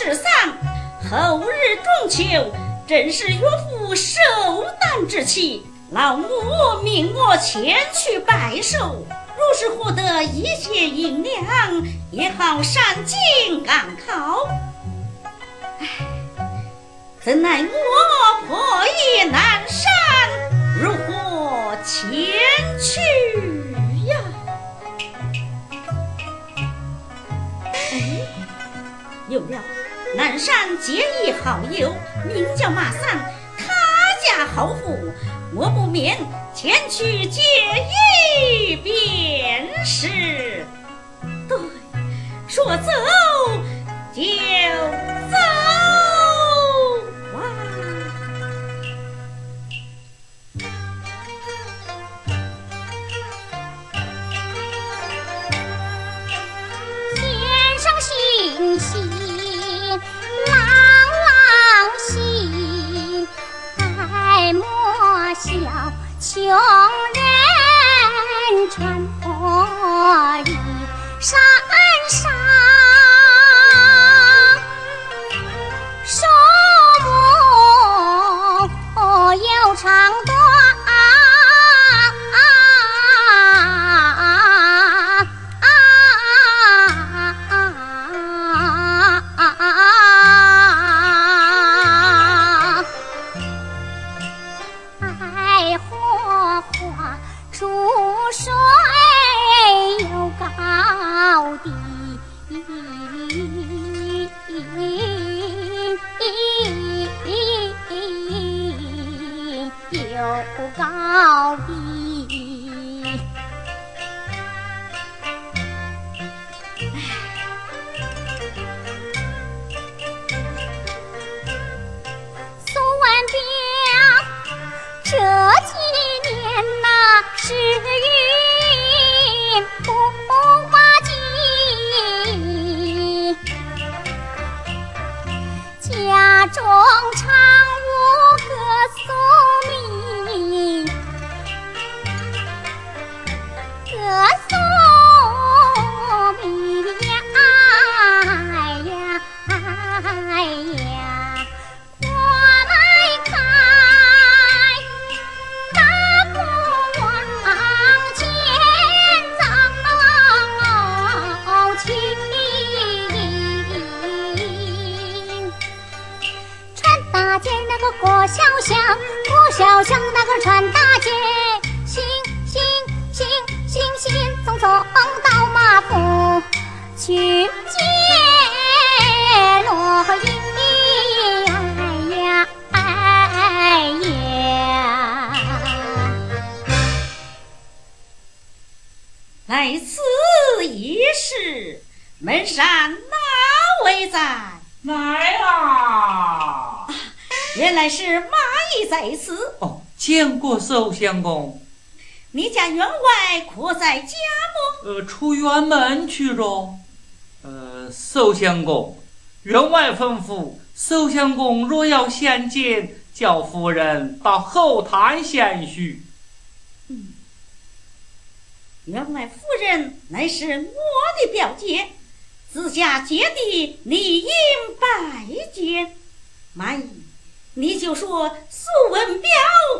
月十三，后日中秋，正是岳父寿诞之期。老母命我前去拜寿，若是获得一些银两，也好上京赶考。唉，怎奈我破衣难衫。如何前去呀？哎，有了！南山结义好友，名叫马三，他家豪富，我不免前去借一便是。对，说走就走。穿大街，行行行行行，从东到马府去接罗姨。哎呀，哎呀！来此一时，门上哪位在？来了，原来是蚂蚁在此。哦。寿相公，你家员外可在家么？呃，出辕门去着。呃，寿相公，员外吩咐，寿相公若要相见，叫夫人到后堂相叙。嗯，员外夫人乃是我的表姐，自家姐弟理应拜见。你就说素闻表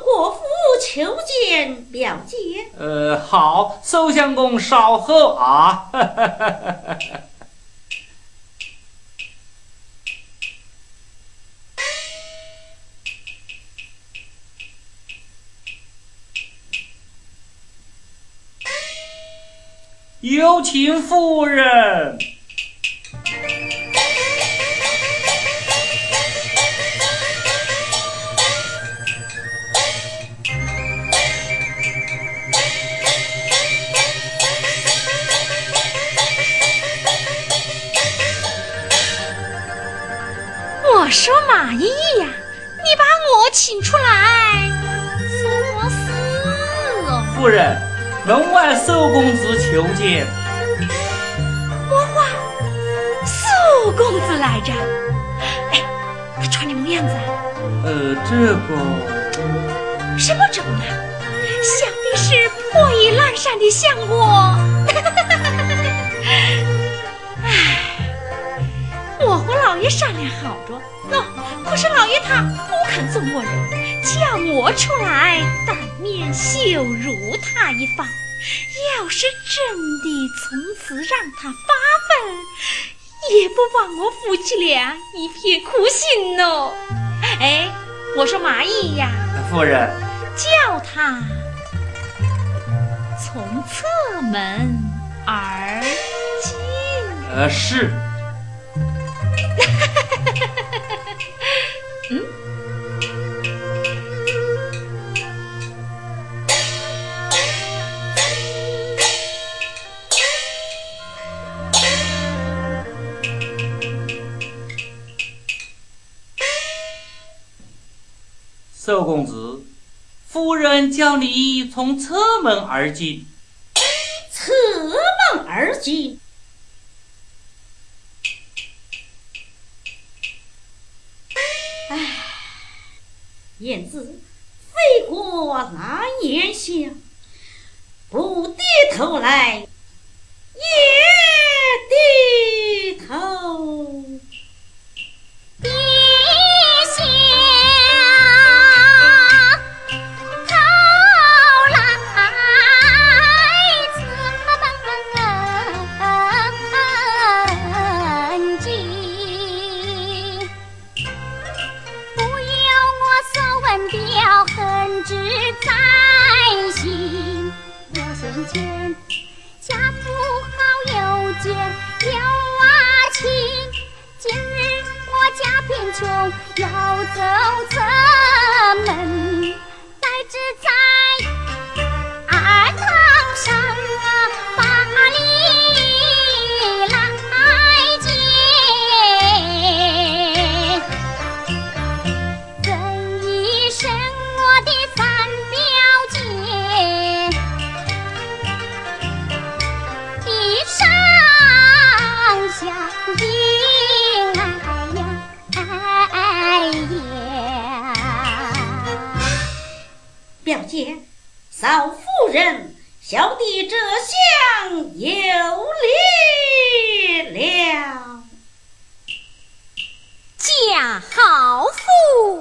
国父求见表姐。呃，好，寿相公稍后啊。有请夫人。说马姨呀，你把我请出来作死哦！夫人，门外寿公子求见。我话寿公子来着？哎，他穿的么样子啊？呃，这个什么种啊？想必是破衣烂衫的相公。我爷商量好着，喏，可是老爷他不肯做我人，叫我出来当面羞辱他一番。要是真的从此让他发愤，也不枉我夫妻俩一片苦心哦。哎，我说马姨呀，夫人，叫他从侧门而进。呃，是。嗯，寿公子，夫人叫你从侧门而进。侧门而进。燕子飞过那檐下，不低头来也见，少夫人，小弟这厢有礼了，贾豪富，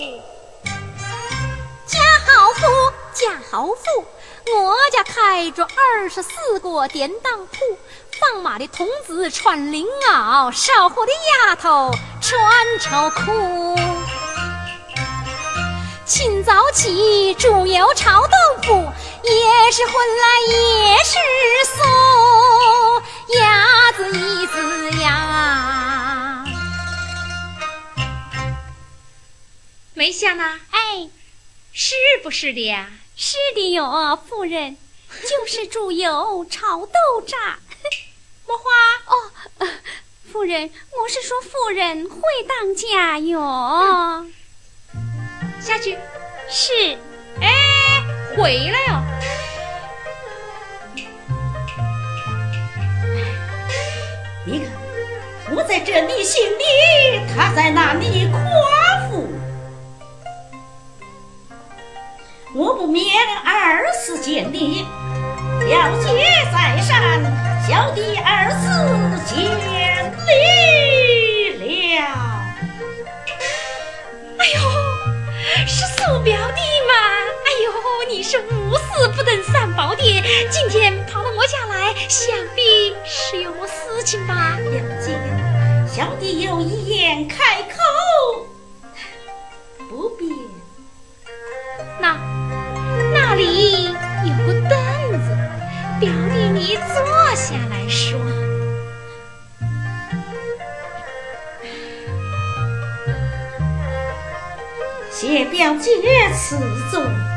贾豪富，贾豪富，我家开着二十四个典当铺。放马的童子穿绫袄，烧火的丫头穿绸裤。清早起煮油炒豆腐，也是荤来也是素，鸭子一只呀。没想呢？哎，是不是的呀？是的哟，夫人。就是煮油炒豆渣，莫花哦，夫人，我是说夫人会当家哟。下去，是，哎，回来哟。你看，我在这里行礼，他在那里夸父，我不免二次见礼。表姐在上，小弟二次见礼了。哎呦，是苏表弟嘛？哎呦，你是无事不登三宝殿，今天跑到我家来，想必是有么事情吧？表姐，小弟有一言开口，不必。那那里有个凳子。表弟，你坐下来说。谢表姐赐座。啊，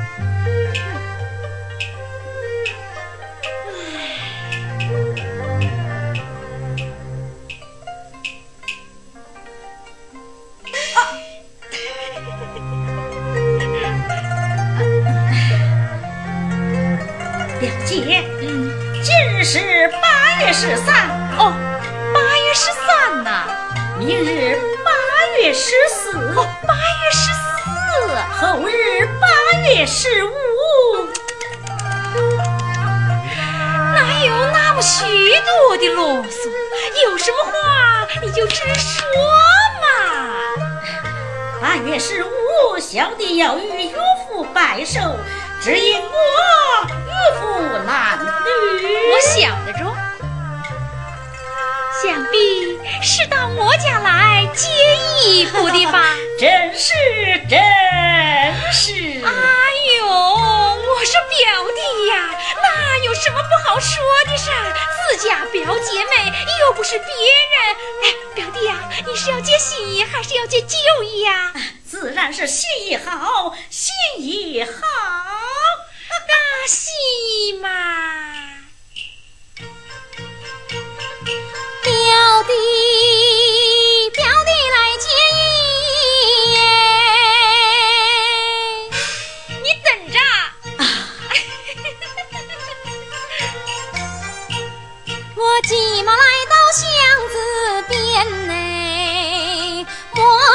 是。哎呦，我是表弟呀，那有什么不好说的噻？自家表姐妹又不是别人。哎，表弟呀，你是要接新衣还是要接旧衣呀？自然是新衣好，新衣好。那新衣嘛，表弟，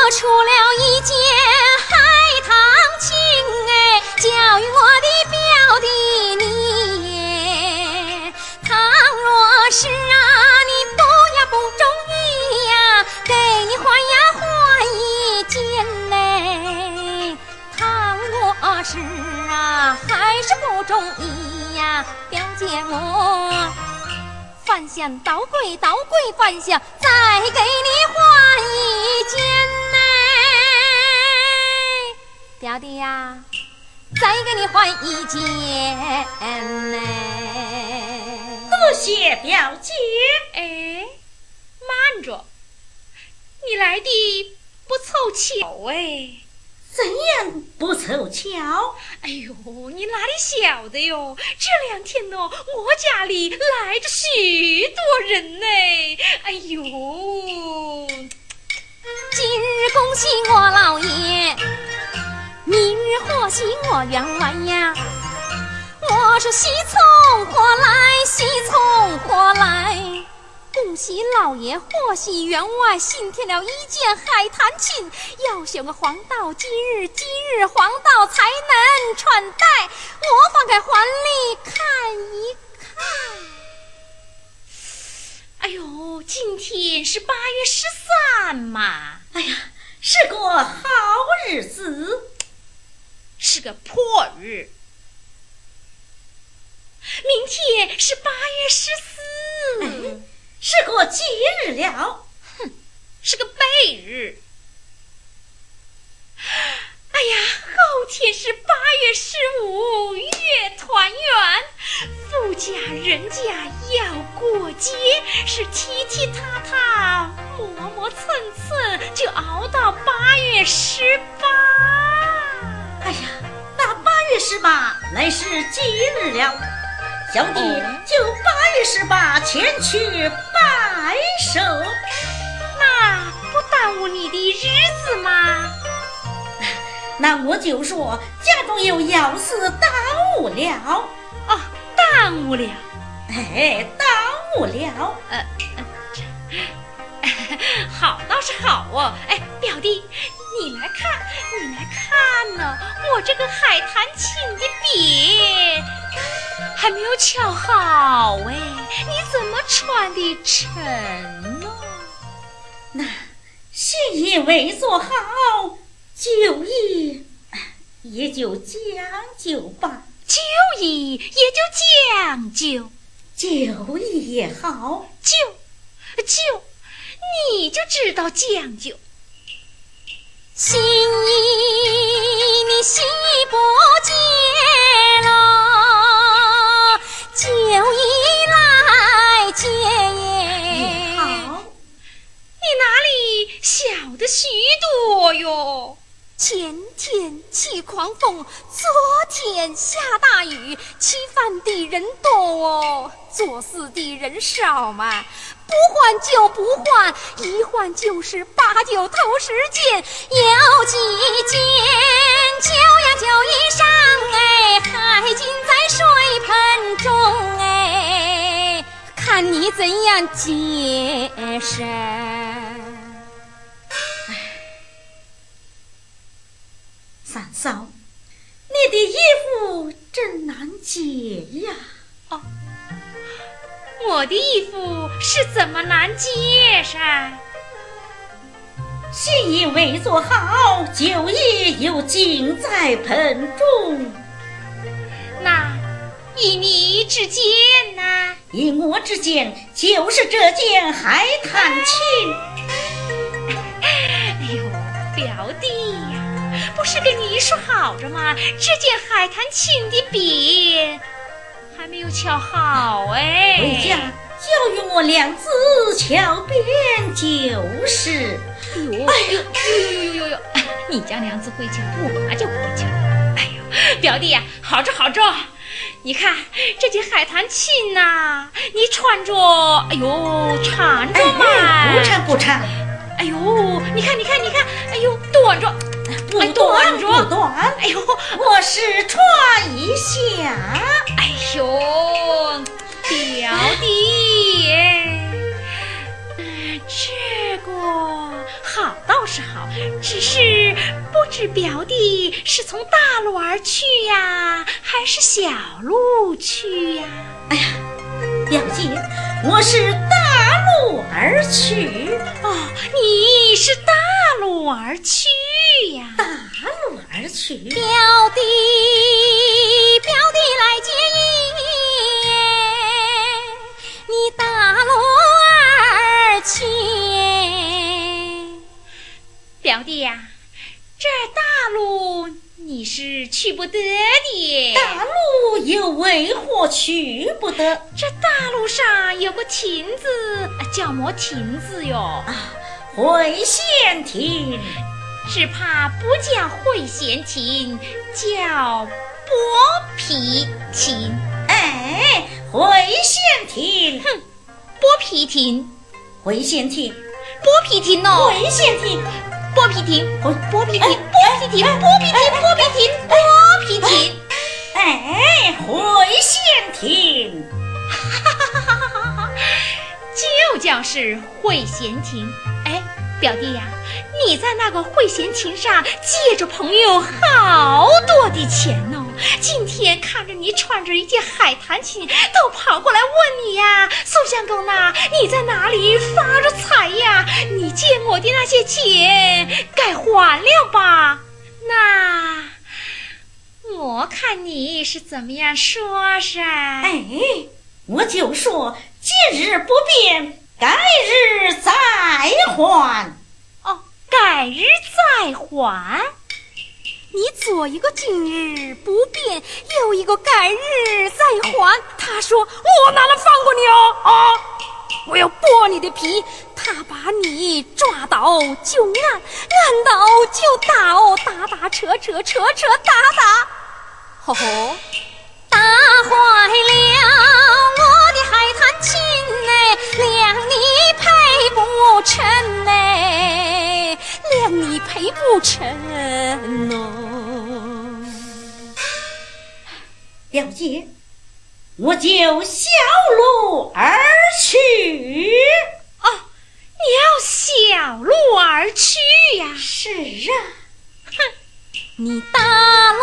我出了一件海棠裙哎，交与我的表弟你。倘若是啊，你不呀不中意呀，给你换呀换一件嘞。倘若是啊，还是不中意呀，表姐我。饭香倒柜，倒柜饭香，再给你换一件，表弟呀，再给你换一件呢。多谢表姐。哎，慢着，你来的不凑巧哎。怎样不凑巧？哎呦，你哪里晓得哟？这两天呢，我家里来着许多人呢。哎呦，今日恭喜我老爷，明日贺喜我员外呀。我说喜从何来？喜从何来？恭喜老爷，贺喜员外新添了一件海棠裙，要选个黄道吉日，吉日黄道才能穿戴。我放开环里看一看。哎呦，今天是八月十三嘛，哎呀，是个好日子，是个破日。明天是八月十四。哎是个吉日了，哼，是个背日。哎呀，后天是八月十五，月团圆，富家人家要过节，是踢踢踏踏，磨磨蹭蹭，就熬到八月十八。哎呀，月十八乃是吉日了。小弟就八月十八前去拜寿，那不耽误你的日子吗？那我就说家中有要事耽误了。哦，耽误了。哎，耽误了。呃，好倒是好哦。哎，表弟，你来看，你来看呢，我这个海棠青的笔。还没有敲好哎，你怎么穿的沉呢？那新衣未做好，酒意也就将就吧。酒意也就将就，酒意也好，就就，你就知道将就。新衣你新衣不见了，旧衣来接耶。好，你哪里晓得许多哟？前天起狂风，昨天下大雨，吃饭的人多，哦，做事的人少嘛。不换就不换，一换就是八九头十件，有几件旧呀旧衣裳哎，还浸在水盆中哎，看你怎样解释。嫂，你的衣服真难解呀！哦，我的衣服是怎么难解噻？新衣未做好，旧衣又浸在盆中。那以你之见呢？以我之见，就是这件海棠亲。哎呦，表弟。不是跟你说好着吗？这件海棠琴的笔还没有敲好哎。回家教育我两字桥边就是。哎呦，哎呦，呦呦呦呦呦！你家娘子会敲，我就不会敲。哎呦，表弟呀，好着好着。你看这件海棠裙呐，你穿着，哎呦，缠着嘛？不缠不缠。哎呦，你看你看你看，哎呦，短着，不短着，不短。哎呦，我是穿一下。哎呦，表弟，这个。好倒是好，只是不知表弟是从大路而去呀，还是小路去呀？哎呀，表姐，我是大路而去。哦，你是大路而去呀？大路而去，表弟，表弟来接应，你大路而去。表弟呀，这大路你是去不得的。大路又为何去不得？这大路上有个亭子，叫么亭子哟？啊，会仙亭。只怕不叫会仙亭，叫剥皮亭。哎，会仙亭。哼，剥皮亭，会仙亭，剥皮亭哦，会仙亭。剥皮艇，剥皮艇，剥皮艇，剥皮艇，剥皮艇，剥皮艇，哎，会仙亭，哈哈哈哈哈哈！就叫是会闲庭。哎，表弟呀，你在那个会仙亭上借着朋友好多的钱哦。今天看着你穿着一件海棠裙，都跑过来问你呀，宋相公呐，你在哪里发着财呀？你借我的那些钱该还了吧？那我看你是怎么样说噻？哎，我就说今日不便，改日再还。哦，改日再还。你左一个今日不变，右一个改日再还。他说我哪能放过你哦啊！我要剥你的皮。他把你抓到就按，按到就打哦，打打扯扯扯扯打打，吼吼，打坏了我的海棠琴哎，量你配不成哎，谅你配不成哦。表姐，我就小路而去。你要小路而去呀？是啊，哼，你大路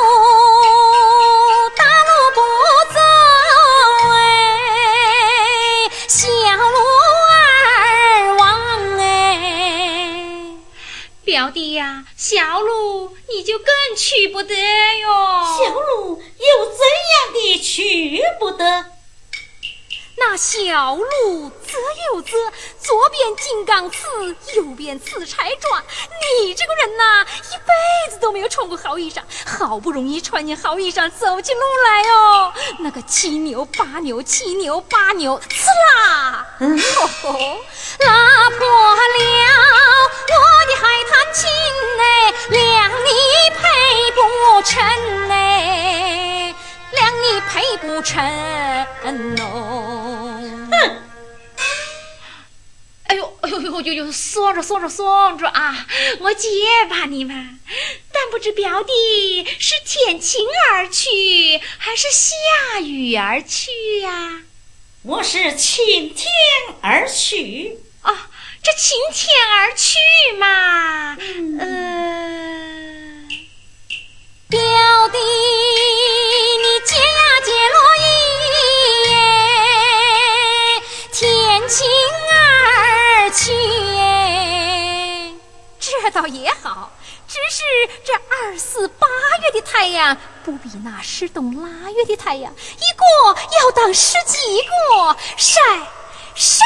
小鲁你就更去不得哟。小鲁又怎样的去不得？那小路则有则，左边金刚刺，右边刺柴抓。你这个人呐，一辈子都没有穿过好衣裳，好不容易穿件好衣裳走起路来哦，那个七扭八扭，七扭八扭，刺啦，拉破了我的海棠琴哎，量你配不成哎。量你赔不成哦！哼！哎呦哎呦呦呦呦！松着松着松着啊！我结巴你们，但不知表弟是天晴而去，还是下雨而去呀？我是晴天而去啊！这晴天而去嘛，嗯，表弟。倒也好，只是这二四八月的太阳，不比那十冬腊月的太阳，一个要当十几个，晒晒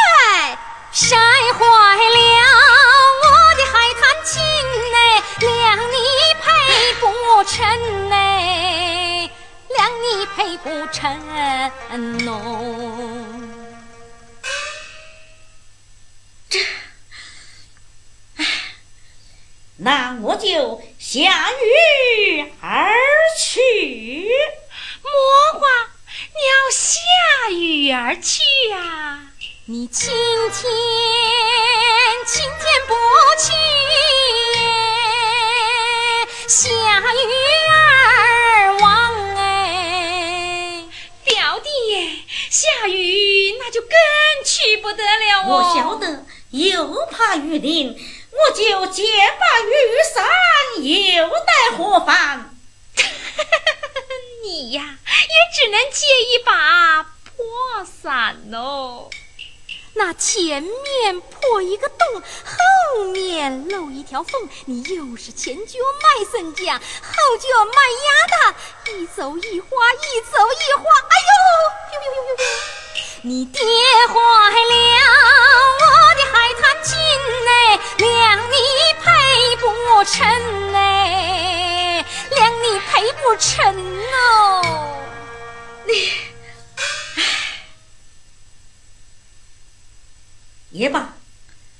晒坏了我的海棠情哎，两你配不成哎，两你配不成喏。那我就下雨而去。魔花，你要下雨而去呀？你今天今天不去，下雨而往哎。表弟，下雨那就更去不得了哦。我晓得，又怕雨淋。我就借把雨伞，又待何妨？你呀，也只能借一把破伞喽。那前面破一个洞，后面漏一条缝。你又是前脚卖笋浆，后脚卖鸭蛋，一走一花，一走一花。哎呦，呦呦呦呦呦！你跌坏了我的海棠金哎，两你配不成哎，两你配不成哦。你，唉，也罢，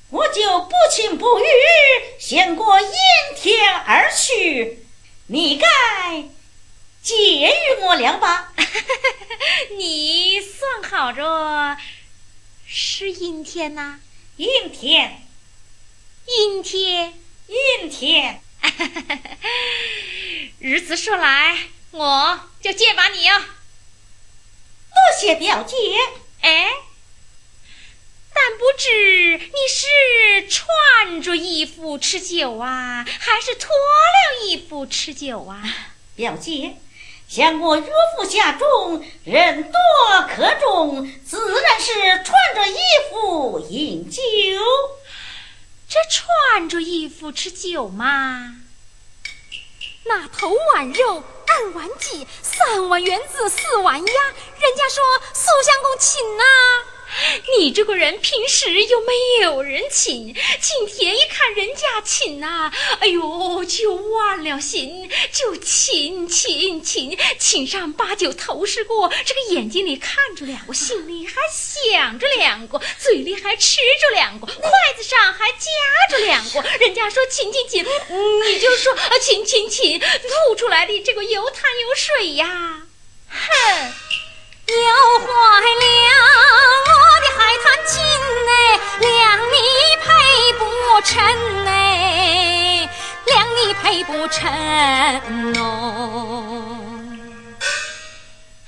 我就不情不欲，先过阴天而去。你该。借与我俩吧，你算好着是阴天呐？阴天，阴天，阴天。如此说来，我就借把你哦。多谢表姐。哎，但不知你是穿着衣服吃酒啊，还是脱了衣服吃酒啊？表姐。像我岳父家中人多客众，自然是穿着衣服饮酒。这穿着衣服吃酒嘛，那头碗肉，二碗鸡，三碗圆子，四碗鸭，人家说苏相公请呐。你这个人平时又没有人请，今天一看人家请呐，哎呦，就忘了心，就请请请请上八九头十个，这个眼睛里看着两个，心里还想着两个，嘴里还吃着两个，筷子上还夹着两个。人家说请请请，你就说啊请请请，吐出来的这个有汤有水呀，哼。又坏了我的海棠情哎，两你配不成哎，两你配不成哦。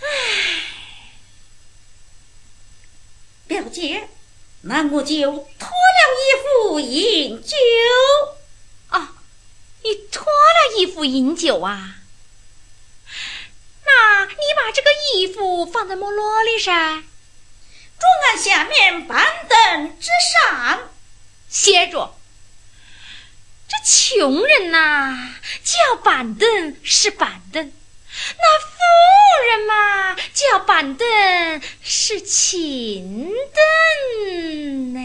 哎，表姐，那我就脱了衣服饮酒。啊，你脱了衣服饮酒啊？那你把这个衣服放在木箩里噻，桌案下面板凳之上歇着。这穷人呐，叫板凳是板凳；那富人嘛，叫板凳是琴凳呢。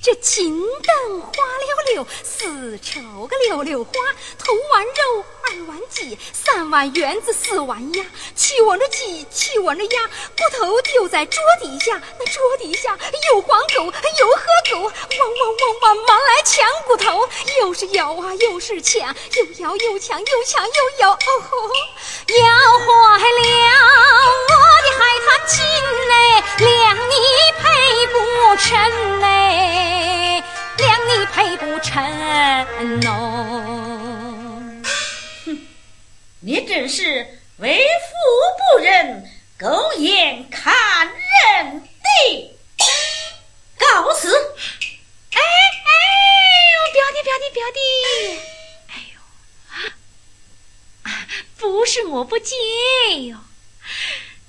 这琴灯花溜溜，丝绸个溜溜花，涂完肉，二碗鸡，三碗圆子，四碗鸭，七碗的鸡，七碗的鸭，骨头丢在桌底下，那桌底下有黄狗，有河狗，汪汪汪汪忙来抢骨头，又是咬啊又是抢，又咬又抢，又抢又咬，哦，咬坏了我的海棠金嘞，两你配不成嘞。两你配不成哦！你真是为富不仁，狗眼看人低。告辞。哎哎呦，表弟表弟表弟，哎呦啊，不是我不接哟。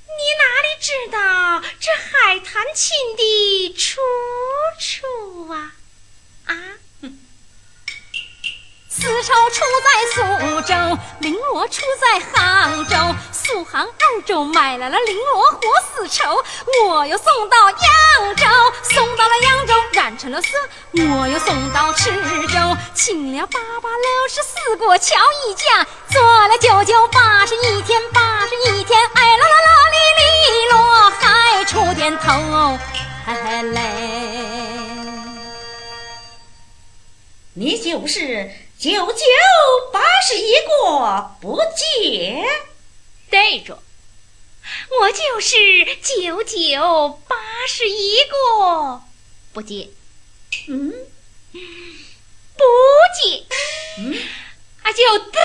你哪里知道这海棠情的出处？啊，丝绸出在苏州，绫罗出在杭州。苏杭二州买来了绫罗和丝绸，我又送到扬州，送到了扬州染成了色，我又送到池州，请了八八六十四过桥一架，做了九九八十一天，八十一天，哎啦啦啦哩哩落，还出点头，哎嘞。你就是九九八十一个不接，对着，我就是九九八十一个不接，嗯，不接，嗯，啊就嘚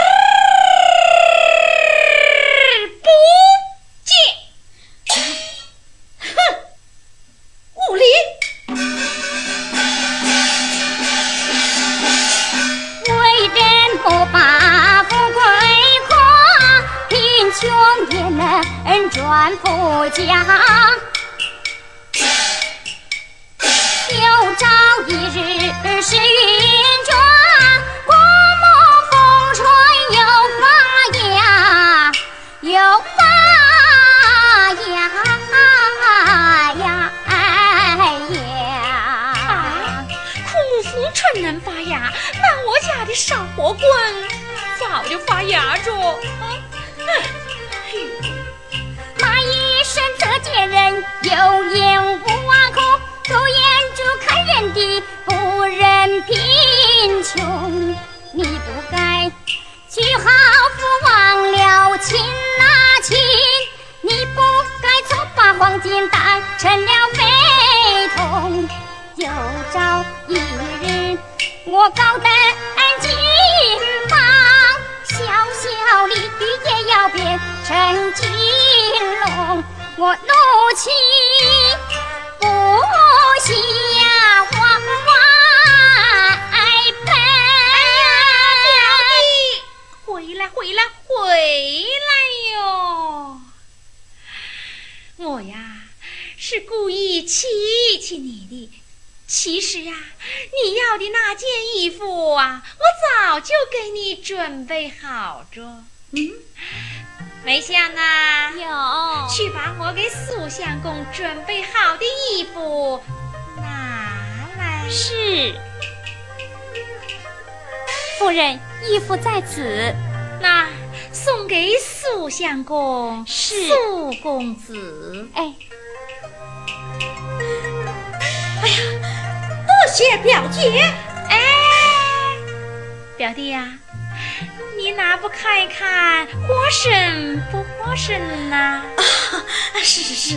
当成了非同。有朝一日，我高登金榜，小小鲤鱼也要。变成金龙，我怒气不下往外奔。回来，回来，回来哟！我呀，是故意气气你的。其实啊，你要的那件衣服啊，我早就给你准备好着。嗯。梅香啊，有，去把我给苏相公准备好的衣服拿来。是，夫人，衣服在此，那送给苏相公。是，苏公子。哎，哎谢表姐。哎，表弟呀。你哪不看一看，活身不活身呢？啊，是是是。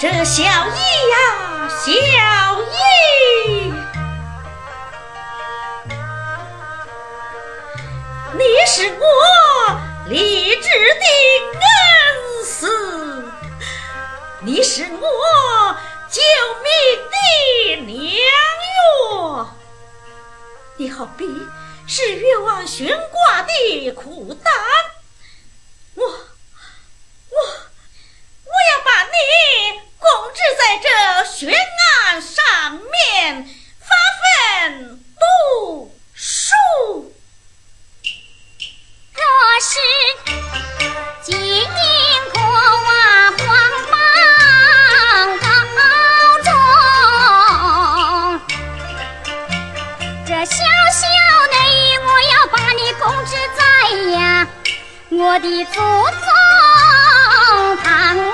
这小姨呀，小姨，你是我立志的恩师，你是我救命的良药，你好比是越王悬挂的苦中堂